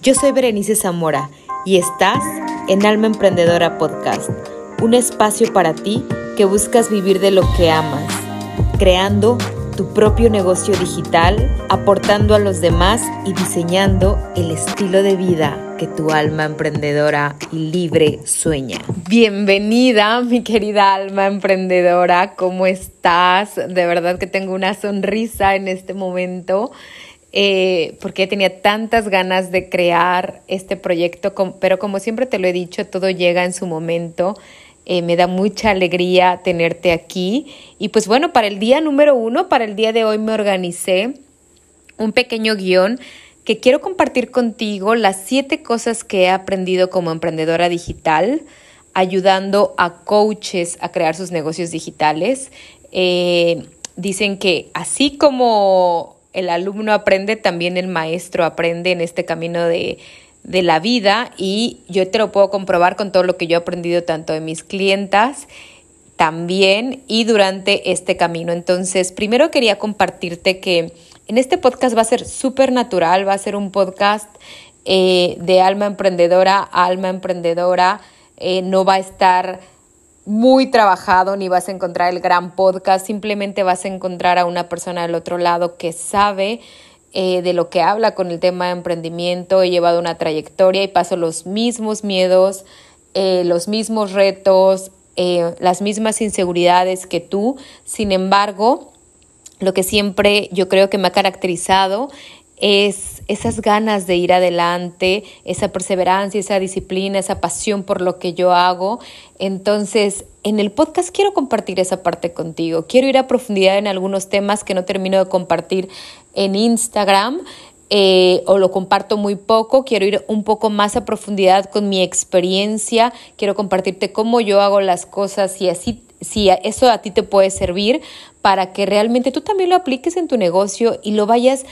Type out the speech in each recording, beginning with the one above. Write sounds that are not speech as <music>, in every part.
Yo soy Berenice Zamora y estás en Alma Emprendedora Podcast, un espacio para ti que buscas vivir de lo que amas, creando tu propio negocio digital, aportando a los demás y diseñando el estilo de vida que tu alma emprendedora y libre sueña. Bienvenida, mi querida alma emprendedora, ¿cómo estás? De verdad que tengo una sonrisa en este momento. Eh, porque tenía tantas ganas de crear este proyecto, pero como siempre te lo he dicho, todo llega en su momento. Eh, me da mucha alegría tenerte aquí. Y pues bueno, para el día número uno, para el día de hoy me organicé un pequeño guion que quiero compartir contigo las siete cosas que he aprendido como emprendedora digital, ayudando a coaches a crear sus negocios digitales. Eh, dicen que así como el alumno aprende, también el maestro aprende en este camino de, de la vida y yo te lo puedo comprobar con todo lo que yo he aprendido tanto de mis clientas también y durante este camino. Entonces, primero quería compartirte que en este podcast va a ser súper natural, va a ser un podcast eh, de alma emprendedora alma emprendedora, eh, no va a estar muy trabajado ni vas a encontrar el gran podcast, simplemente vas a encontrar a una persona del otro lado que sabe eh, de lo que habla con el tema de emprendimiento, he llevado una trayectoria y paso los mismos miedos, eh, los mismos retos, eh, las mismas inseguridades que tú. Sin embargo, lo que siempre yo creo que me ha caracterizado es esas ganas de ir adelante, esa perseverancia, esa disciplina, esa pasión por lo que yo hago. Entonces, en el podcast quiero compartir esa parte contigo. Quiero ir a profundidad en algunos temas que no termino de compartir en Instagram. Eh, o lo comparto muy poco, quiero ir un poco más a profundidad con mi experiencia, quiero compartirte cómo yo hago las cosas y así si eso a ti te puede servir para que realmente tú también lo apliques en tu negocio y lo vayas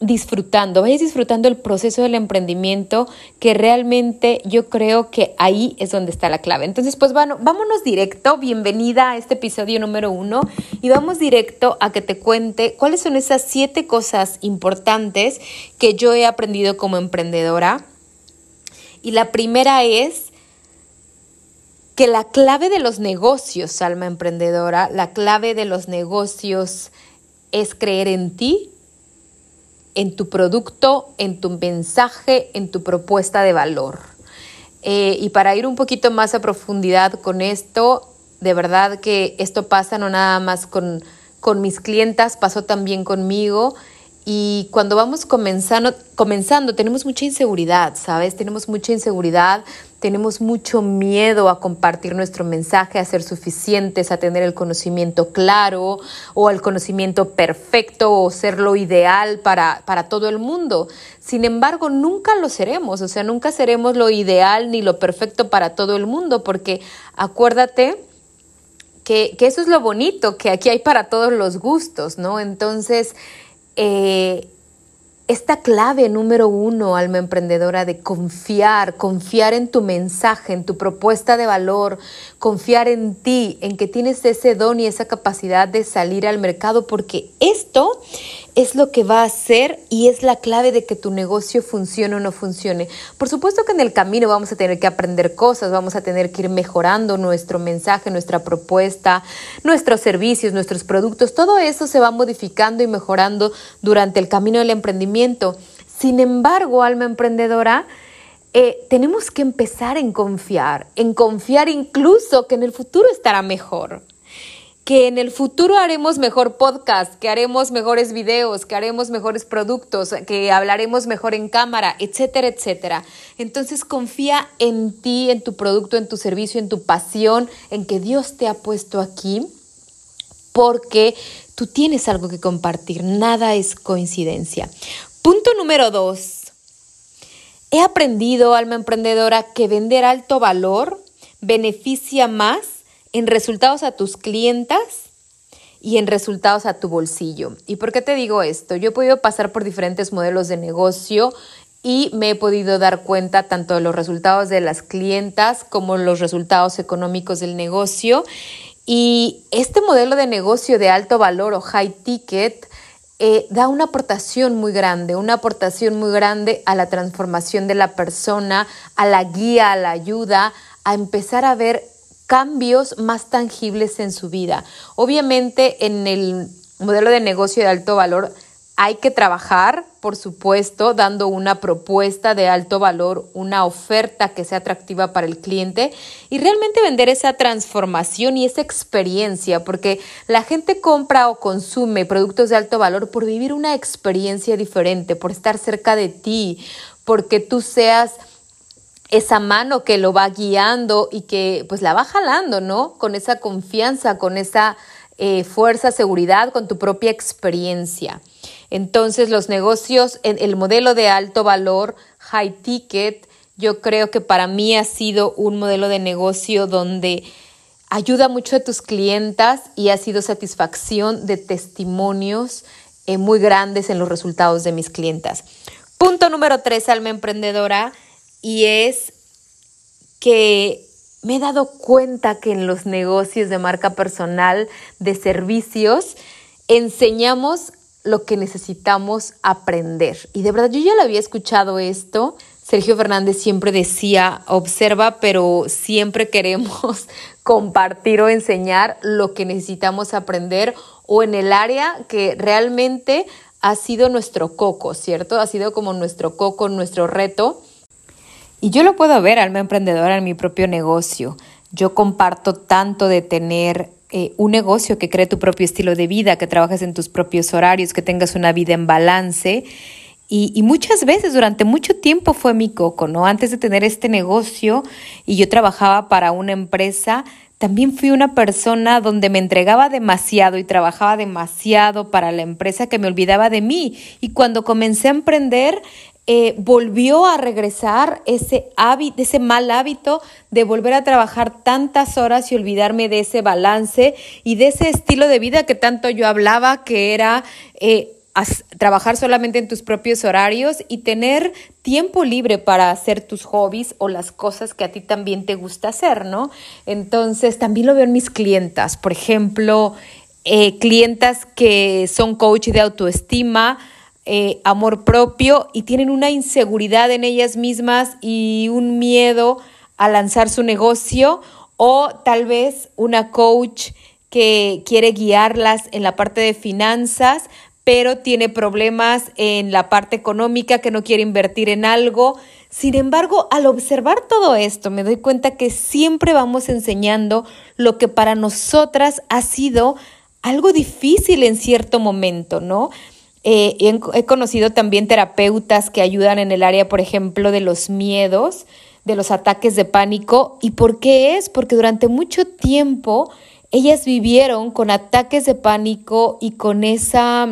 disfrutando, vayas disfrutando el proceso del emprendimiento, que realmente yo creo que ahí es donde está la clave. Entonces, pues bueno, vámonos directo, bienvenida a este episodio número uno y vamos directo a que te cuente cuáles son esas siete cosas importantes que yo he aprendido como emprendedora. Y la primera es que la clave de los negocios, alma emprendedora, la clave de los negocios es creer en ti en tu producto, en tu mensaje, en tu propuesta de valor. Eh, y para ir un poquito más a profundidad con esto, de verdad que esto pasa no nada más con, con mis clientas, pasó también conmigo. Y cuando vamos comenzando, comenzando, tenemos mucha inseguridad, ¿sabes? Tenemos mucha inseguridad tenemos mucho miedo a compartir nuestro mensaje, a ser suficientes, a tener el conocimiento claro o el conocimiento perfecto o ser lo ideal para, para todo el mundo. Sin embargo, nunca lo seremos, o sea, nunca seremos lo ideal ni lo perfecto para todo el mundo, porque acuérdate que, que eso es lo bonito, que aquí hay para todos los gustos, ¿no? Entonces, eh, esta clave número uno, alma emprendedora, de confiar, confiar en tu mensaje, en tu propuesta de valor, confiar en ti, en que tienes ese don y esa capacidad de salir al mercado, porque esto es lo que va a hacer y es la clave de que tu negocio funcione o no funcione. Por supuesto que en el camino vamos a tener que aprender cosas, vamos a tener que ir mejorando nuestro mensaje, nuestra propuesta, nuestros servicios, nuestros productos, todo eso se va modificando y mejorando durante el camino del emprendimiento. Sin embargo, alma emprendedora, eh, tenemos que empezar en confiar, en confiar incluso que en el futuro estará mejor que en el futuro haremos mejor podcast, que haremos mejores videos, que haremos mejores productos, que hablaremos mejor en cámara, etcétera, etcétera. Entonces confía en ti, en tu producto, en tu servicio, en tu pasión, en que Dios te ha puesto aquí, porque tú tienes algo que compartir, nada es coincidencia. Punto número dos. He aprendido, alma emprendedora, que vender alto valor beneficia más en resultados a tus clientas y en resultados a tu bolsillo. ¿Y por qué te digo esto? Yo he podido pasar por diferentes modelos de negocio y me he podido dar cuenta tanto de los resultados de las clientas como los resultados económicos del negocio. Y este modelo de negocio de alto valor o high ticket eh, da una aportación muy grande, una aportación muy grande a la transformación de la persona, a la guía, a la ayuda, a empezar a ver cambios más tangibles en su vida. Obviamente en el modelo de negocio de alto valor hay que trabajar, por supuesto, dando una propuesta de alto valor, una oferta que sea atractiva para el cliente y realmente vender esa transformación y esa experiencia, porque la gente compra o consume productos de alto valor por vivir una experiencia diferente, por estar cerca de ti, porque tú seas esa mano que lo va guiando y que pues la va jalando, ¿no? Con esa confianza, con esa eh, fuerza, seguridad, con tu propia experiencia. Entonces los negocios, el modelo de alto valor, high ticket, yo creo que para mí ha sido un modelo de negocio donde ayuda mucho a tus clientas y ha sido satisfacción de testimonios eh, muy grandes en los resultados de mis clientas. Punto número tres, alma emprendedora, y es que me he dado cuenta que en los negocios de marca personal, de servicios, enseñamos lo que necesitamos aprender. Y de verdad, yo ya lo había escuchado esto. Sergio Fernández siempre decía, observa, pero siempre queremos <laughs> compartir o enseñar lo que necesitamos aprender o en el área que realmente ha sido nuestro coco, ¿cierto? Ha sido como nuestro coco, nuestro reto. Y yo lo puedo ver, alma emprendedora, en mi propio negocio. Yo comparto tanto de tener eh, un negocio que cree tu propio estilo de vida, que trabajes en tus propios horarios, que tengas una vida en balance. Y, y, muchas veces, durante mucho tiempo fue mi coco, ¿no? Antes de tener este negocio y yo trabajaba para una empresa, también fui una persona donde me entregaba demasiado y trabajaba demasiado para la empresa que me olvidaba de mí. Y cuando comencé a emprender, eh, volvió a regresar ese, hábito, ese mal hábito de volver a trabajar tantas horas y olvidarme de ese balance y de ese estilo de vida que tanto yo hablaba, que era eh, trabajar solamente en tus propios horarios y tener tiempo libre para hacer tus hobbies o las cosas que a ti también te gusta hacer, ¿no? Entonces, también lo veo en mis clientas, por ejemplo, eh, clientas que son coach de autoestima, eh, amor propio y tienen una inseguridad en ellas mismas y un miedo a lanzar su negocio o tal vez una coach que quiere guiarlas en la parte de finanzas, pero tiene problemas en la parte económica, que no quiere invertir en algo. Sin embargo, al observar todo esto, me doy cuenta que siempre vamos enseñando lo que para nosotras ha sido algo difícil en cierto momento, ¿no? Eh, he, conocido también terapeutas que ayudan en el área, por ejemplo, de los miedos, de los ataques de pánico. ¿Y por qué es? Porque durante mucho tiempo ellas vivieron con ataques de pánico y con esa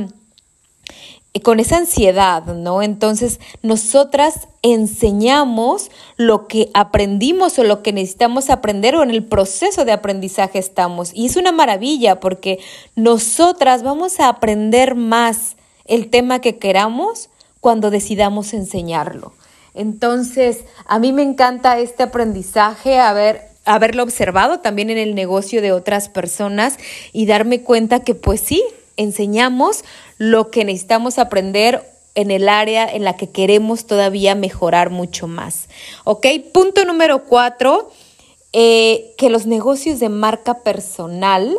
con esa ansiedad, ¿no? Entonces, nosotras enseñamos lo que aprendimos o lo que necesitamos aprender o en el proceso de aprendizaje estamos. Y es una maravilla porque nosotras vamos a aprender más el tema que queramos cuando decidamos enseñarlo. Entonces, a mí me encanta este aprendizaje, haber, haberlo observado también en el negocio de otras personas y darme cuenta que pues sí, enseñamos lo que necesitamos aprender en el área en la que queremos todavía mejorar mucho más. ¿Ok? Punto número cuatro, eh, que los negocios de marca personal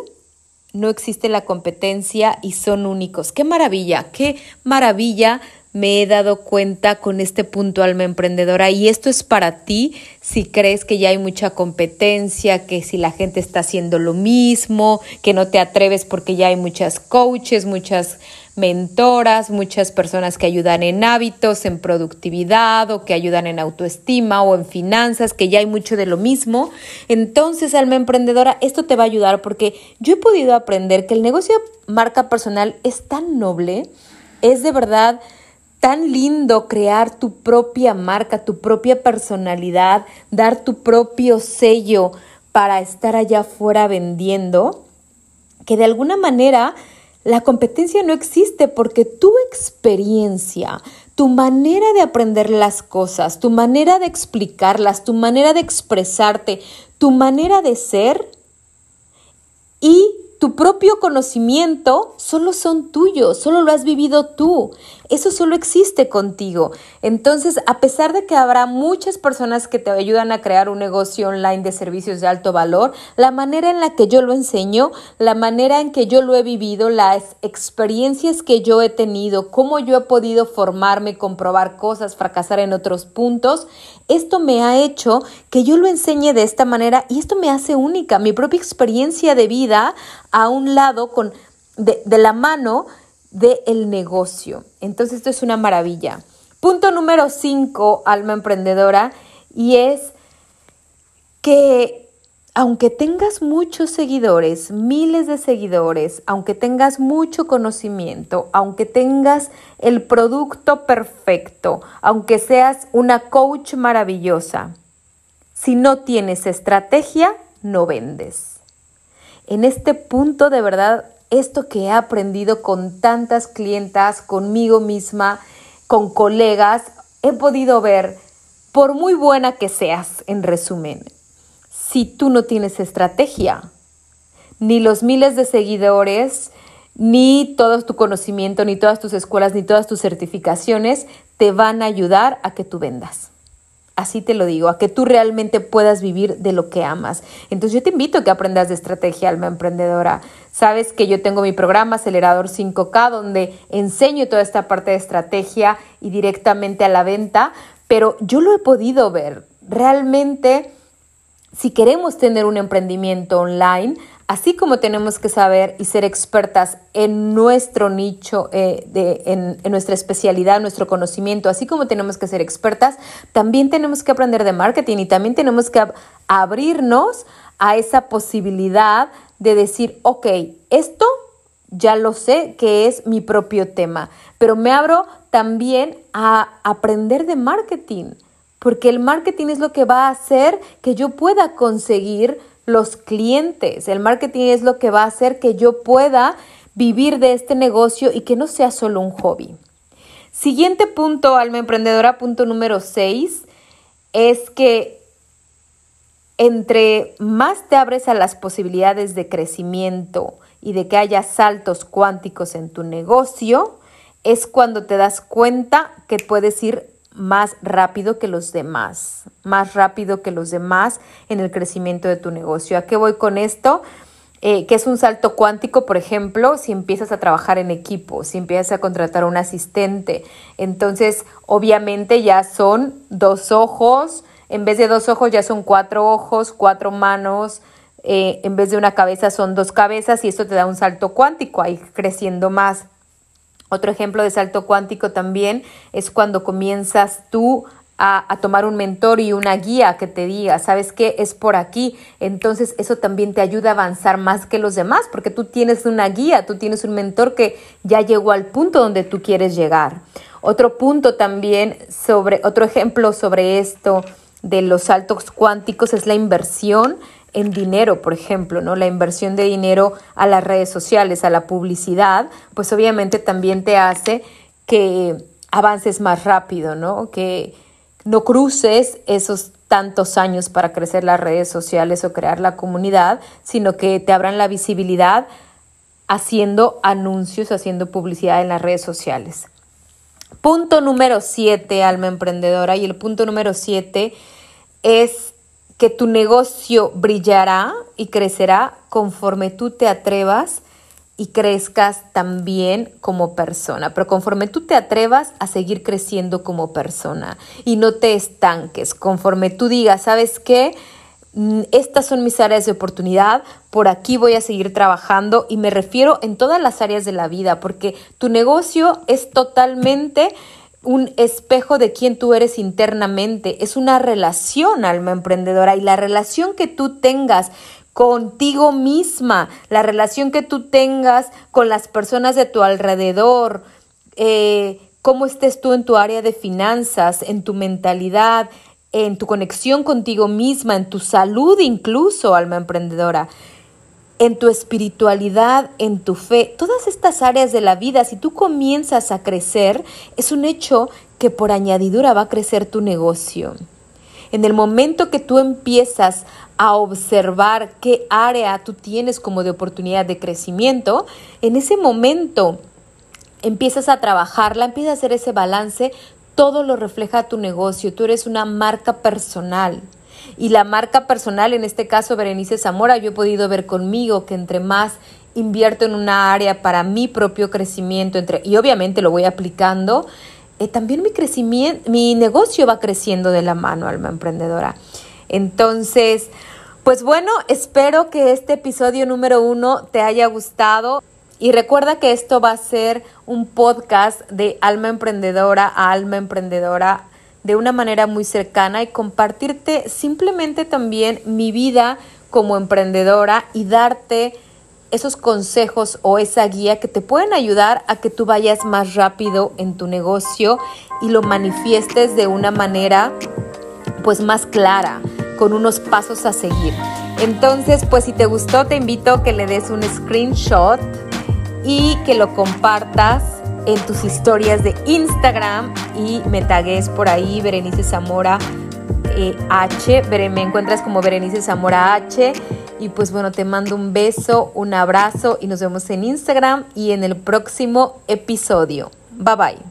no existe la competencia y son únicos. Qué maravilla, qué maravilla me he dado cuenta con este punto alma emprendedora y esto es para ti si crees que ya hay mucha competencia, que si la gente está haciendo lo mismo, que no te atreves porque ya hay muchas coaches, muchas mentoras, muchas personas que ayudan en hábitos, en productividad o que ayudan en autoestima o en finanzas, que ya hay mucho de lo mismo. Entonces, alma emprendedora, esto te va a ayudar porque yo he podido aprender que el negocio marca personal es tan noble, es de verdad tan lindo crear tu propia marca, tu propia personalidad, dar tu propio sello para estar allá afuera vendiendo, que de alguna manera la competencia no existe porque tu experiencia, tu manera de aprender las cosas, tu manera de explicarlas, tu manera de expresarte, tu manera de ser y tu propio conocimiento solo son tuyos, solo lo has vivido tú. Eso solo existe contigo. Entonces, a pesar de que habrá muchas personas que te ayudan a crear un negocio online de servicios de alto valor, la manera en la que yo lo enseño, la manera en que yo lo he vivido, las experiencias que yo he tenido, cómo yo he podido formarme, comprobar cosas, fracasar en otros puntos, esto me ha hecho que yo lo enseñe de esta manera y esto me hace única. Mi propia experiencia de vida a un lado con de, de la mano del negocio. Entonces esto es una maravilla. Punto número 5, alma emprendedora, y es que aunque tengas muchos seguidores, miles de seguidores, aunque tengas mucho conocimiento, aunque tengas el producto perfecto, aunque seas una coach maravillosa, si no tienes estrategia, no vendes. En este punto de verdad esto que he aprendido con tantas clientas, conmigo misma, con colegas, he podido ver, por muy buena que seas, en resumen, si tú no tienes estrategia, ni los miles de seguidores, ni todo tu conocimiento, ni todas tus escuelas, ni todas tus certificaciones te van a ayudar a que tú vendas. Así te lo digo, a que tú realmente puedas vivir de lo que amas. Entonces yo te invito a que aprendas de estrategia, alma emprendedora. Sabes que yo tengo mi programa Acelerador 5K donde enseño toda esta parte de estrategia y directamente a la venta, pero yo lo he podido ver. Realmente, si queremos tener un emprendimiento online, así como tenemos que saber y ser expertas en nuestro nicho, eh, de, en, nuestra especialidad, nuestro conocimiento, así como tenemos que ser expertas, también tenemos que aprender de marketing y también tenemos que ab abrirnos a esa posibilidad de decir, ok, esto ya lo sé que es mi propio tema, pero me abro también a aprender de marketing, porque el marketing es lo que va a hacer que yo pueda conseguir los clientes. El marketing es lo que va a hacer que yo pueda vivir de este negocio y que no sea solo un hobby. Siguiente punto, alma emprendedora, punto número 6, es que entre más te abres a las posibilidades de crecimiento y de que haya saltos cuánticos en tu negocio, es cuando te das cuenta que puedes ir más rápido que los demás, más rápido que los demás en el crecimiento de tu negocio. ¿A qué voy con esto? Eh, que es un salto cuántico, por ejemplo, si empiezas a trabajar en equipo, si empiezas a contratar a un asistente. Entonces, obviamente ya son dos ojos, en vez de dos ojos ya son cuatro ojos, cuatro manos, eh, en vez de una cabeza son dos cabezas y esto te da un salto cuántico, ahí creciendo más. Otro ejemplo de salto cuántico también es cuando comienzas tú a, tomar un mentor y una guía que te diga, ¿sabes qué? Es por aquí. Entonces eso también te ayuda a avanzar más que los demás porque tú tienes una guía, tú tienes un mentor que ya llegó al punto donde tú quieres llegar. Otro punto también sobre, otro ejemplo sobre esto de los saltos cuánticos es la inversión en dinero, por ejemplo, ¿no? La inversión de dinero a las redes sociales, a la publicidad, pues obviamente también te hace que avances más rápido, ¿no? Que no cruces esos tantos años para crecer las redes sociales o crear la comunidad, sino que te abran la visibilidad haciendo anuncios, haciendo publicidad en las redes sociales. Punto número siete, alma emprendedora, y el punto número siete es que tu negocio brillará y crecerá conforme tú te atrevas y crezcas también como persona, pero conforme tú te atrevas a seguir creciendo como persona y no te estanques, conforme tú digas, ¿sabes qué? Mm, estas son mis áreas de oportunidad, por aquí voy a seguir trabajando y me refiero en todas las áreas de la vida, porque tu negocio es totalmente un espejo de quién tú eres internamente, es una relación, alma emprendedora, y la relación que tú tengas contigo misma, la relación que tú tengas con las personas de tu alrededor, eh, cómo estés tú en tu área de finanzas, en tu mentalidad, en tu conexión contigo misma, en tu salud incluso, alma emprendedora en tu espiritualidad, en tu fe, todas estas áreas de la vida, si tú comienzas a crecer, es un hecho que por añadidura va a crecer tu negocio. En el momento que tú empiezas a observar qué área tú tienes como de oportunidad de crecimiento, en ese momento empiezas a trabajarla, empiezas a hacer ese balance, todo lo refleja tu negocio, tú eres una marca personal. Y la marca personal, en este caso Berenice Zamora, yo he podido ver conmigo que entre más invierto en una área para mi propio crecimiento, entre, y obviamente lo voy aplicando, eh, también mi crecimiento, mi negocio va creciendo de la mano, alma emprendedora. Entonces, pues bueno, espero que este episodio número uno te haya gustado. Y recuerda que esto va a ser un podcast de alma emprendedora a alma emprendedora de una manera muy cercana y compartirte simplemente también mi vida como emprendedora y darte esos consejos o esa guía que te pueden ayudar a que tú vayas más rápido en tu negocio y lo manifiestes de una manera pues más clara, con unos pasos a seguir. Entonces, pues si te gustó, te invito a que le des un screenshot y que lo compartas en tus historias de Instagram y me tagues por ahí, Berenice Zamora eh, H, me encuentras como Berenice Zamora H y pues bueno, te mando un beso, un abrazo y nos vemos en Instagram y en el próximo episodio. Bye bye.